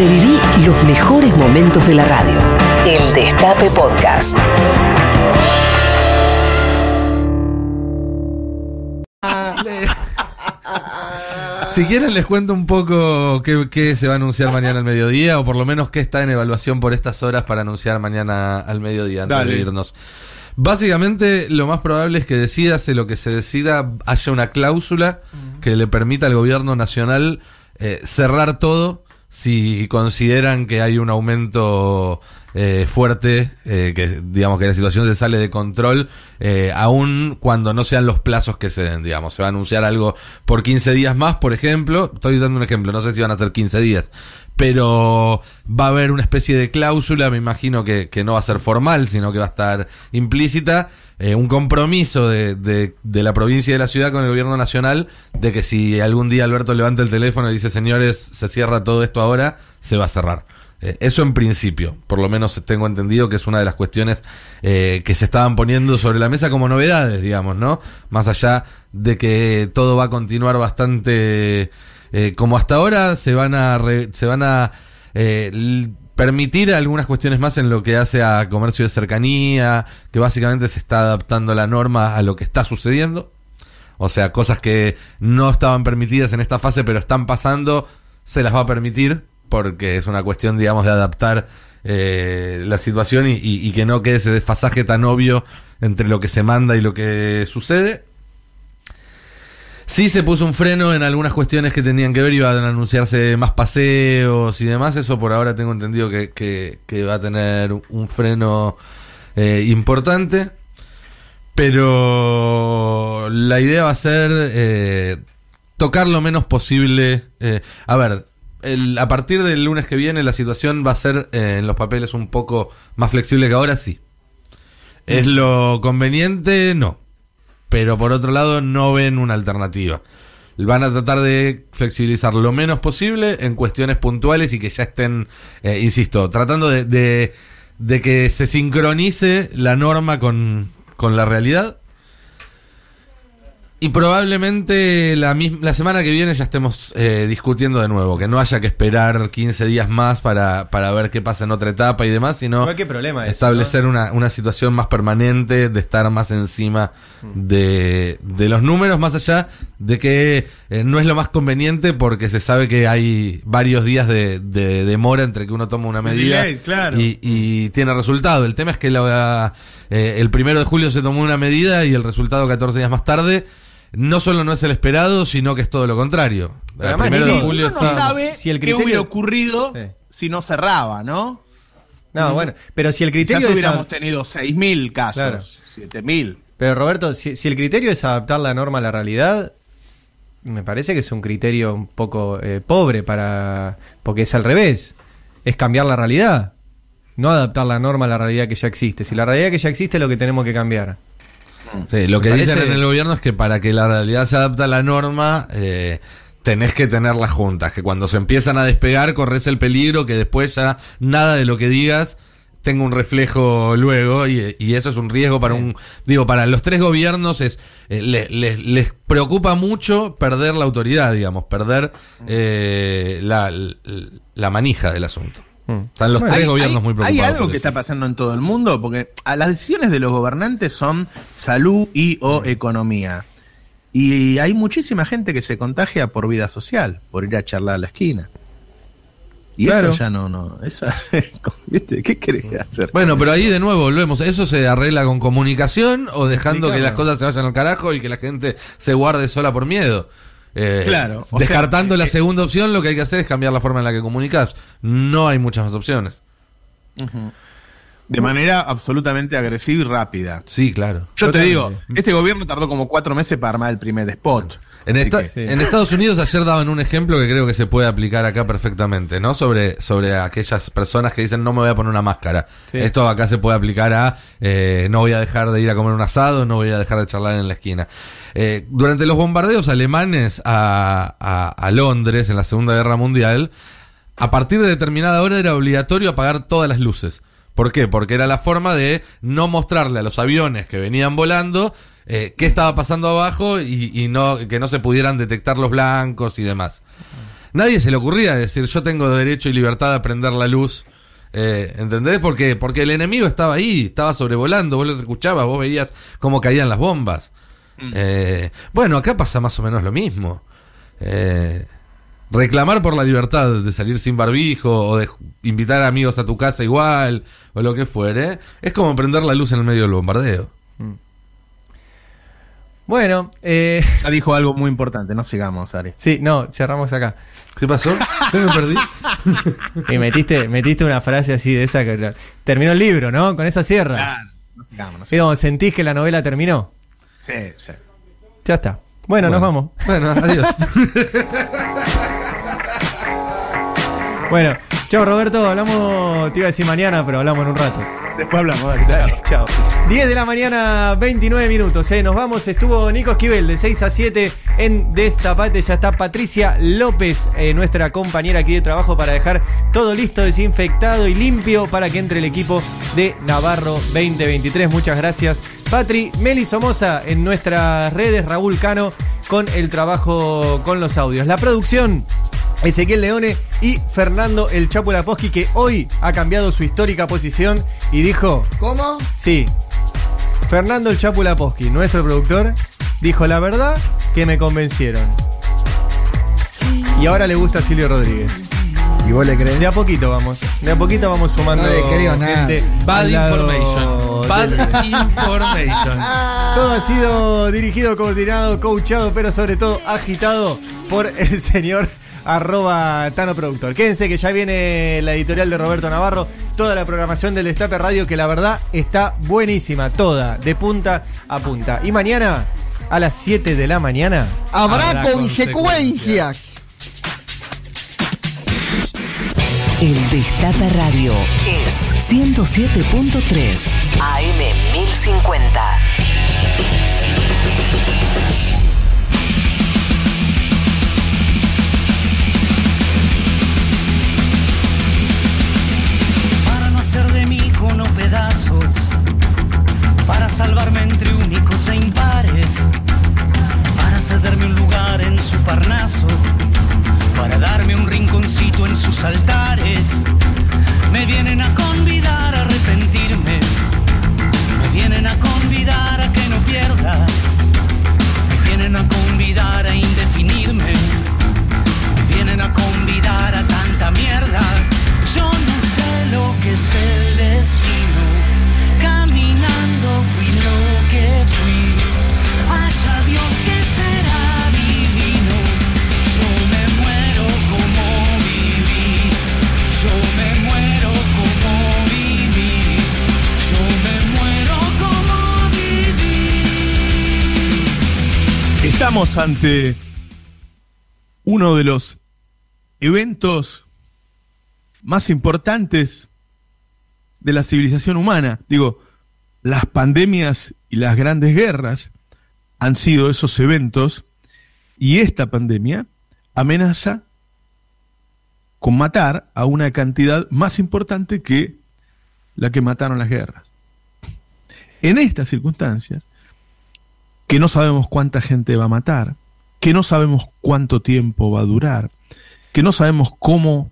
Reviví los mejores momentos de la radio. El Destape Podcast. Si quieren les cuento un poco qué, qué se va a anunciar mañana al mediodía, o por lo menos qué está en evaluación por estas horas para anunciar mañana al mediodía antes Dale. de irnos. Básicamente, lo más probable es que decídase lo que se decida, haya una cláusula que le permita al gobierno nacional eh, cerrar todo si consideran que hay un aumento eh, fuerte, eh, que digamos que la situación se sale de control, eh, aún cuando no sean los plazos que se den, digamos. Se va a anunciar algo por 15 días más, por ejemplo. Estoy dando un ejemplo, no sé si van a ser 15 días. Pero va a haber una especie de cláusula, me imagino que, que no va a ser formal, sino que va a estar implícita, eh, un compromiso de, de, de la provincia y de la ciudad con el gobierno nacional de que si algún día Alberto levanta el teléfono y dice, señores, se cierra todo esto ahora, se va a cerrar. Eh, eso en principio, por lo menos tengo entendido que es una de las cuestiones eh, que se estaban poniendo sobre la mesa como novedades, digamos, ¿no? Más allá de que todo va a continuar bastante eh, como hasta ahora, se van a re- se van a eh, permitir algunas cuestiones más en lo que hace a comercio de cercanía, que básicamente se está adaptando la norma a lo que está sucediendo. O sea, cosas que no estaban permitidas en esta fase, pero están pasando, se las va a permitir, porque es una cuestión, digamos, de adaptar eh, la situación y, y- que no quede ese desfasaje tan obvio entre lo que se manda y lo que sucede. Sí se puso un freno en algunas cuestiones que tenían que ver, iban a anunciarse más paseos y demás, eso por ahora tengo entendido que, va a tener un freno eh, importante. Pero la idea va a ser eh, tocar lo menos posible. a ver, el- a partir del lunes que viene la situación va a ser eh, en los papeles un poco más flexible que ahora, sí. ¿Es lo conveniente? No. Pero por otro lado no ven una alternativa. Van a tratar de flexibilizar lo menos posible en cuestiones puntuales y que ya estén, eh, insisto, tratando de, de- de que se sincronice la norma con, con la realidad. Y probablemente la, la semana que viene ya estemos eh, discutiendo de nuevo, que no haya que esperar 15 días más para, para ver qué pasa en otra etapa y demás, sino problema eso, establecer una, una situación más permanente, de estar más encima Mm. de, de los números, más allá de que eh, no es lo más conveniente porque se sabe que hay varios días de, de demora entre que uno toma una medida delay, claro. y, y tiene resultado. El tema es que la, eh, el primero de julio se tomó una medida y el resultado 14 días más tarde no solo no es el esperado, sino que es todo lo contrario. Pero el primero de julio Uno no está- sabe si el qué criterio- hubiera ocurrido Sí. si no cerraba, ¿no? No, bueno, pero si el criterio es hubiéramos tenido 6.000 casos, Claro. 7.000. Pero Roberto, si, si el criterio es adaptar la norma a la realidad, me parece que es un criterio un poco eh, pobre para porque es al revés, es cambiar la realidad, no adaptar la norma a la realidad que ya existe. Si la realidad que ya existe es lo que tenemos que cambiar. Sí, lo que parece- dicen en el gobierno es que para que la realidad se adapte a la norma, eh, tenés que tener las juntas, que cuando se empiezan a despegar corres el peligro que después ya nada de lo que digas tenga un reflejo luego y, y eso es un riesgo para un digo para los tres gobiernos es eh, le- les, les preocupa mucho perder la autoridad digamos perder eh, la, la manija del asunto. Mm. Están los Bueno, tres Hay- gobiernos hay- muy preocupados Hay algo que está pasando en todo el mundo, porque a las decisiones de los gobernantes son salud y o economía. Y hay muchísima gente que se contagia por vida social, por ir a charlar a la esquina. Y Claro. eso ya no, no, eso. ¿Qué querés hacer? Bueno, pero ahí de nuevo volvemos. ¿Eso se arregla con comunicación o dejando que las cosas se vayan al carajo y que la gente se guarde sola por miedo? Eh, Claro, Descartando sea, la eh, segunda opción, lo que hay que hacer es cambiar la forma en la que comunicas. No hay muchas más opciones. De manera absolutamente agresiva y rápida. Sí, claro. Yo te digo, este gobierno tardó como cuatro meses para armar el primer spot. En, Así esta- que- Sí. en Estados Unidos ayer daban un ejemplo que creo que se puede aplicar acá perfectamente, ¿no? Sobre, sobre aquellas personas que dicen no me voy a poner una máscara. Esto acá se puede aplicar a eh, no voy a dejar de ir a comer un asado, no voy a dejar de charlar en la esquina. Eh, durante los bombardeos alemanes a, a- a Londres en la Segunda Guerra Mundial, a partir de determinada hora era obligatorio apagar todas las luces. ¿Por qué? Porque era la forma de no mostrarle a los aviones que venían volando eh, qué estaba pasando abajo y, y no que no se pudieran detectar los blancos y demás. nadie se le ocurría decir yo tengo derecho y libertad a prender la luz. Eh, ¿Entendés? Porque, porque el enemigo estaba ahí, estaba sobrevolando, vos lo escuchabas, vos veías cómo caían las bombas. Eh, bueno, acá pasa más o menos lo mismo. Eh, reclamar por la libertad de salir sin barbijo o de invitar amigos a tu casa igual o lo que fuere, es como prender la luz en el medio del bombardeo. Bueno, eh, Ya dijo algo muy importante, no sigamos, Ari. sí, no, cerramos acá. ¿Qué pasó? ¿Qué me perdí? Y metiste, metiste una frase así de esa que terminó el libro, ¿no? Con esa sierra. no sigamos, no como, ¿Sentís que la novela terminó? Sí, sí. Ya está. Bueno, nos vamos. Bueno, adiós. Bueno, chao Roberto, hablamos, te iba a decir mañana, pero hablamos en un rato. Después hablamos, dale, dale. Chao. 10 de la mañana, 29 minutos. ¿eh? Nos vamos. Estuvo Nico Esquivel de 6 a 7 en Destapate. Ya está Patricia López, eh, nuestra compañera aquí de trabajo, para dejar todo listo, desinfectado y limpio para que entre el equipo de Navarro 2023. Muchas gracias, Patri. Meli Somoza en nuestras redes. Raúl Cano con el trabajo con los audios. La producción. Ezequiel Leone y Fernando El Chapo Laposky, que hoy ha cambiado su histórica posición y dijo: ¿Cómo? Sí. Fernando el Chapu Laposky, nuestro productor, dijo la verdad que me convencieron. Y ahora le gusta a Silvio Rodríguez. ¿Y vos le crees? De a poquito vamos. De a poquito vamos sumando. No le creo nada. Bad information. Bad information. Todo ha sido dirigido, coordinado, coachado, pero sobre todo agitado por el señor arroba Tano Productor. Quédense que ya viene la editorial de Roberto Navarro, toda la programación del Destape Radio, que la verdad está buenísima, toda, de punta a punta. Y mañana, a las 7 de la mañana, Habrá, Habrá consecuencias. El Destape Radio es 107.3 AM 1050. Para salvarme entre únicos e impares, para cederme un lugar en su parnaso, para darme un rinconcito en sus altares. Me vienen a convidar Estamos ante uno de los eventos más importantes de la civilización humana. Digo, las pandemias y las grandes guerras han sido esos eventos y esta pandemia amenaza con matar a una cantidad más importante que la que mataron las guerras. En estas circunstancias, que no sabemos cuánta gente va a matar, que no sabemos cuánto tiempo va a durar, que no sabemos cómo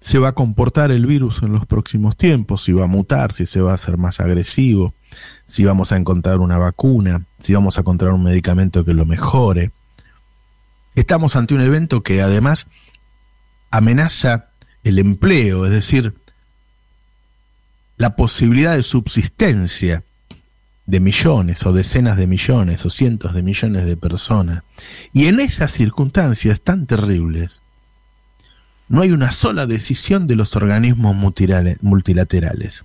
se va a comportar el virus en los próximos tiempos, si va a mutar, si se va a hacer más agresivo, si vamos a encontrar una vacuna, si vamos a encontrar un medicamento que lo mejore. Estamos ante un evento que además amenaza el empleo, es decir, la posibilidad de subsistencia de millones o decenas de millones o cientos de millones de personas. Y en esas circunstancias tan terribles, no hay una sola decisión de los organismos multilaterales,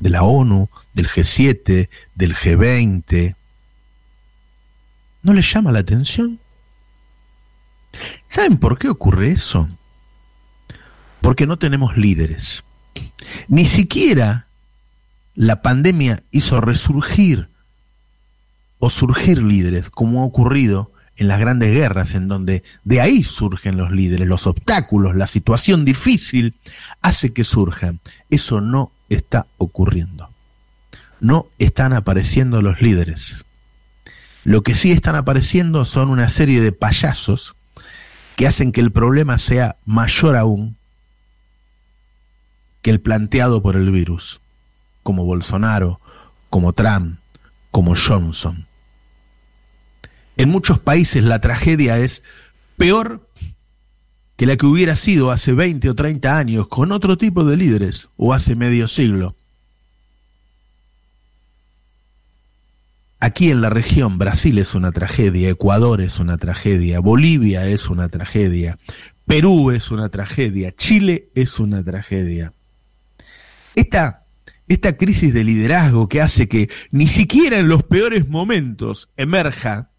de la ONU, del G7, del G20. ¿No les llama la atención? ¿Saben por qué ocurre eso? Porque no tenemos líderes. Ni siquiera la pandemia hizo resurgir o surgir líderes, como ha ocurrido en las grandes guerras, en donde de ahí surgen los líderes, los obstáculos, la situación difícil hace que surjan. Eso no está ocurriendo. No están apareciendo los líderes. Lo que sí están apareciendo son una serie de payasos que hacen que el problema sea mayor aún que el planteado por el virus, como Bolsonaro, como Trump, como Johnson. En muchos países la tragedia es peor que la que hubiera sido hace 20 o 30 años con otro tipo de líderes o hace medio siglo. Aquí en la región Brasil es una tragedia, Ecuador es una tragedia, Bolivia es una tragedia, Perú es una tragedia, Chile es una tragedia. Esta, esta crisis de liderazgo que hace que ni siquiera en los peores momentos emerja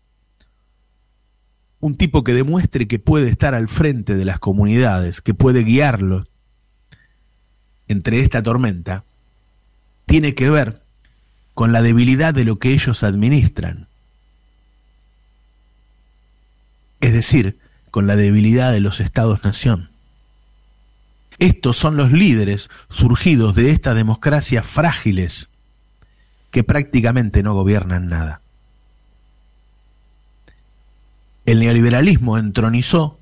un tipo que demuestre que puede estar al frente de las comunidades, que puede guiarlos entre esta tormenta, tiene que ver con la debilidad de lo que ellos administran. Es decir, con la debilidad de los estados-nación. Estos son los líderes surgidos de estas democracias frágiles que prácticamente no gobiernan nada. El neoliberalismo entronizó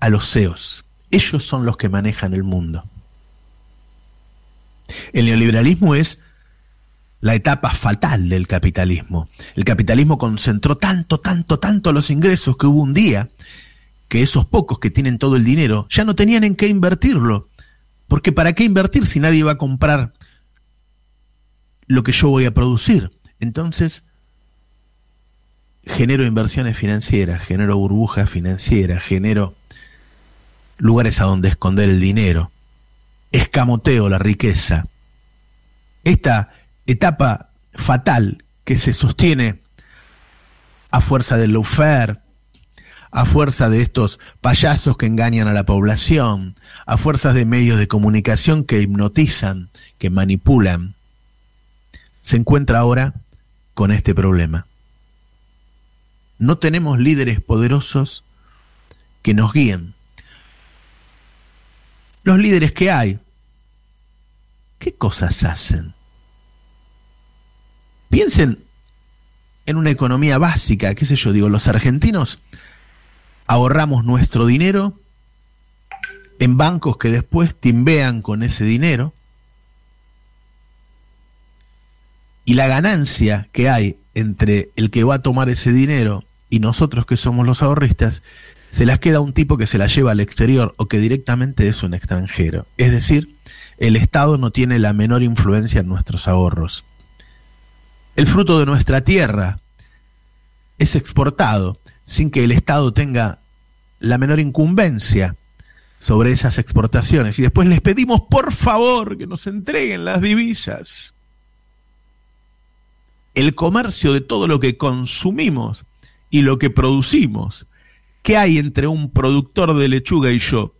a los CEOs. Ellos son los que manejan el mundo. El neoliberalismo es la etapa fatal del capitalismo. El capitalismo concentró tanto, tanto, tanto los ingresos que hubo un día que esos pocos que tienen todo el dinero ya no tenían en qué invertirlo. Porque ¿para qué invertir si nadie va a comprar lo que yo voy a producir? Entonces, genero inversiones financieras, genero burbujas financieras, genero lugares a donde esconder el dinero, escamoteo la riqueza. Esta etapa fatal que se sostiene a fuerza del lawfare, a fuerza de estos payasos que engañan a la población, a fuerzas de medios de comunicación que hipnotizan, que manipulan, se encuentra ahora con este problema. No tenemos líderes poderosos que nos guíen. Los líderes que hay, ¿qué cosas hacen? Piensen en una economía básica, qué sé yo, digo, los argentinos ahorramos nuestro dinero en bancos que después timbean con ese dinero y la ganancia que hay entre el que va a tomar ese dinero y nosotros que somos los ahorristas, se las queda un tipo que se la lleva al exterior o que directamente es un extranjero. Es decir, el Estado no tiene la menor influencia en nuestros ahorros. El fruto de nuestra tierra es exportado sin que el Estado tenga la menor incumbencia sobre esas exportaciones. Y después les pedimos por favor que nos entreguen las divisas. El comercio de todo lo que consumimos y lo que producimos. ¿Qué hay entre un productor de lechuga y yo?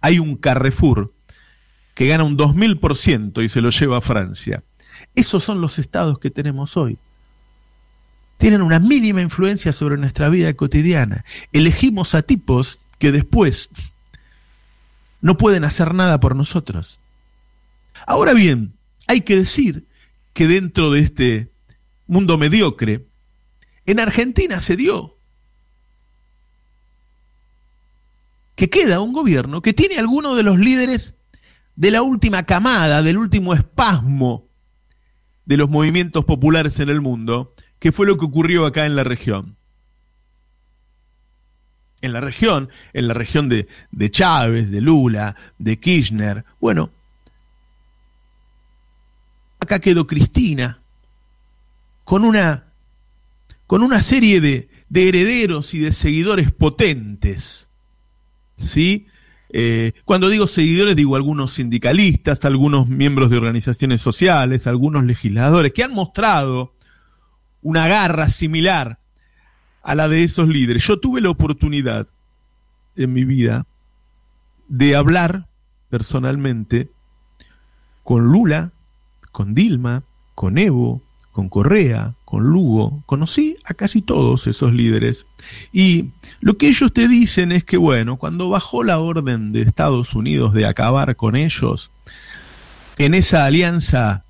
Hay un Carrefour que gana un 2000% y se lo lleva a Francia. Esos son los estados que tenemos hoy. Tienen una mínima influencia sobre nuestra vida cotidiana. Elegimos a tipos que después no pueden hacer nada por nosotros. Ahora bien, hay que decir que dentro de este mundo mediocre, en Argentina se dio que queda un gobierno que tiene algunos de los líderes de la última camada, del último espasmo de los movimientos populares en el mundo, que fue lo que ocurrió acá en la región. En la región, en la región de, de Chávez, de Lula, de Kirchner, bueno, acá quedó Cristina con una con una serie de, de herederos y de seguidores potentes. ¿Sí? Eh, cuando digo seguidores, digo algunos sindicalistas, algunos miembros de organizaciones sociales, algunos legisladores que han mostrado una garra similar a la de esos líderes. Yo tuve la oportunidad en mi vida de hablar personalmente con Lula, con Dilma, con Evo, con Correa, con Lugo, conocí a casi todos esos líderes. Y lo que ellos te dicen es que, bueno, cuando bajó la orden de Estados Unidos de acabar con ellos, en esa alianza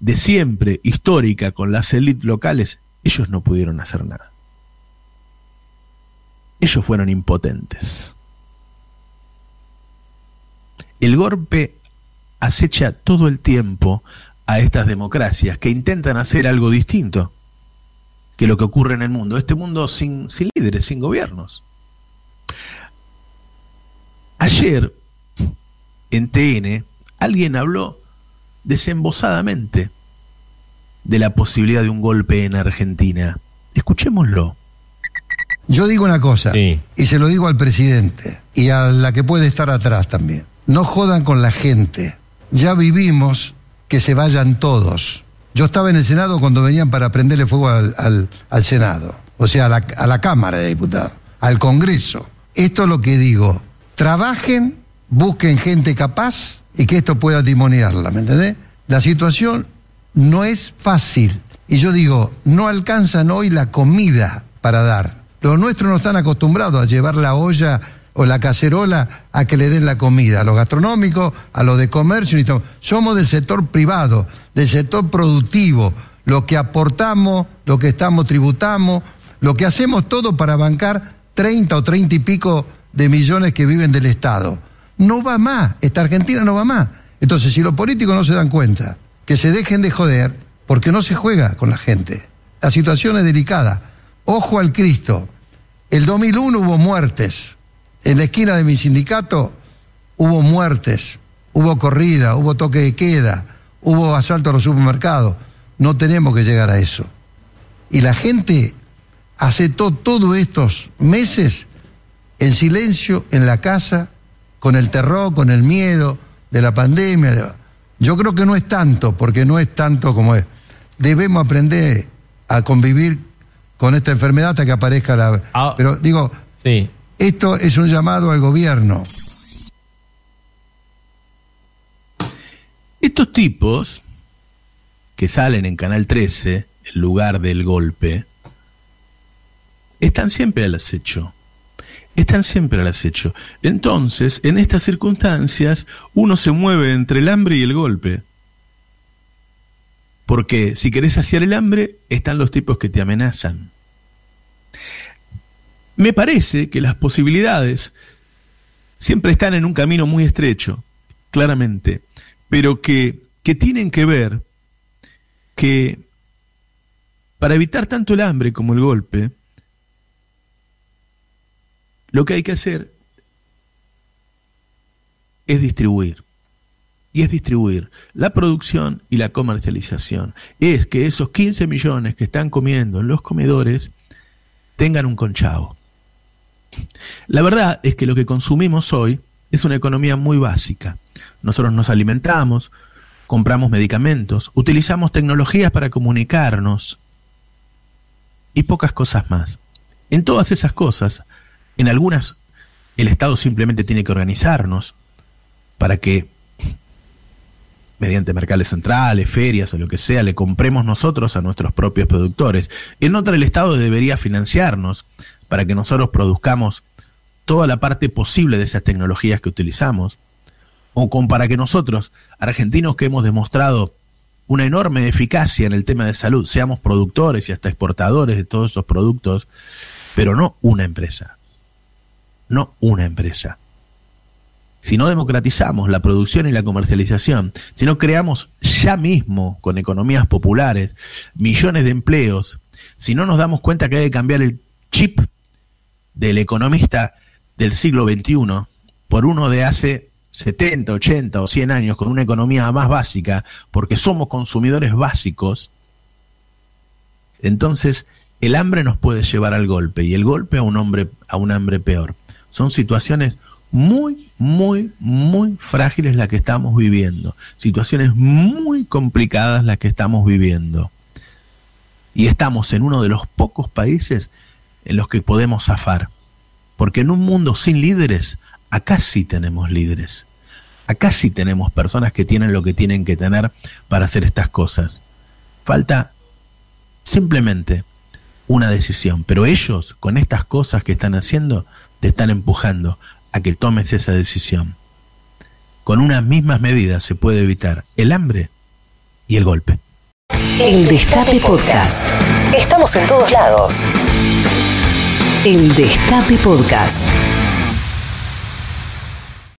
de siempre, histórica, con las élites locales, ellos no pudieron hacer nada. ellos fueron impotentes. El golpe acecha todo el tiempo a estas democracias que intentan hacer algo distinto que lo que ocurre en el mundo. Este mundo sin, sin líderes, sin gobiernos. Ayer, en TN, alguien habló desembosadamente de la posibilidad de un golpe en Argentina. Escuchémoslo. Yo digo una cosa, Sí. y se lo digo al presidente, y a la que puede estar atrás también. No jodan con la gente. Ya vivimos que se vayan todos. Yo estaba en el Senado cuando venían para prenderle fuego al, al- al Senado, o sea, a la, a la Cámara de Diputados, al Congreso. Esto es lo que digo. Trabajen, busquen gente capaz y que esto pueda timoniarla, ¿me entendés? La situación no es fácil. Y yo digo, no alcanzan hoy la comida para dar. Los nuestros no están acostumbrados a llevar la olla o la cacerola a que le den la comida. A los gastronómicos, a los de comercio. Somos del sector privado, del sector productivo. Lo que aportamos, lo que estamos tributamos, lo que hacemos todo para bancar 30 o 30 y pico de millones que viven del Estado. No va más, esta Argentina no va más. Entonces, si los políticos no se dan cuenta, que se dejen de joder, porque no se juega con la gente. La situación es delicada. Ojo al Cristo. El 2001 hubo muertes. En la esquina de mi sindicato hubo muertes, hubo corrida, hubo toque de queda, hubo asalto a los supermercados. No tenemos que llegar a eso. Y la gente aceptó todos estos meses en silencio, en la casa, con el terror, con el miedo de la pandemia. de- Yo creo que no es tanto, porque no es tanto como es. Debemos aprender a convivir con esta enfermedad hasta que aparezca la... Ah. Pero digo, Sí. esto es un llamado al gobierno. Estos tipos que salen en Canal 13, el lugar del golpe, están siempre al acecho. Están siempre al acecho. Entonces, en estas circunstancias, uno se mueve entre el hambre y el golpe. Porque si querés saciar el hambre, están los tipos que te amenazan. Me parece que las posibilidades siempre están en un camino muy estrecho, claramente, pero que, que tienen que ver que para evitar tanto el hambre como el golpe, lo que hay que hacer es distribuir. Y es distribuir la producción y la comercialización. Es que esos 15 millones que están comiendo en los comedores tengan un conchavo. La verdad es que lo que consumimos hoy es una economía muy básica. Nosotros nos alimentamos, compramos medicamentos, utilizamos tecnologías para comunicarnos y pocas cosas más. En todas esas cosas, en algunas, el Estado simplemente tiene que organizarnos para que, mediante mercados centrales, ferias o lo que sea, le compremos nosotros a nuestros propios productores. En otra, el Estado debería financiarnos para que nosotros produzcamos toda la parte posible de esas tecnologías que utilizamos, o con para que nosotros, argentinos que hemos demostrado una enorme eficacia en el tema de salud, seamos productores y hasta exportadores de todos esos productos, pero no una empresa, no una empresa. Si no democratizamos la producción y la comercialización, si no creamos ya mismo con economías populares millones de empleos, si no nos damos cuenta que hay que cambiar el chip del economista del siglo XXI por uno de hace 70, 80 o 100 años con una economía más básica, porque somos consumidores básicos, entonces el hambre nos puede llevar al golpe y el golpe a un hombre a un hambre peor. Son situaciones muy, muy, muy frágiles las que estamos viviendo, situaciones muy complicadas las que estamos viviendo. Y estamos en uno de los pocos países en los que podemos zafar. Porque en un mundo sin líderes, acá sí tenemos líderes. Acá sí tenemos personas que tienen lo que tienen que tener para hacer estas cosas. Falta simplemente una decisión. Pero ellos, con estas cosas que están haciendo, te están empujando a que tomes esa decisión. Con unas mismas medidas se puede evitar el hambre y el golpe. El Destape Podcast. Estamos en todos lados. El Destape Podcast.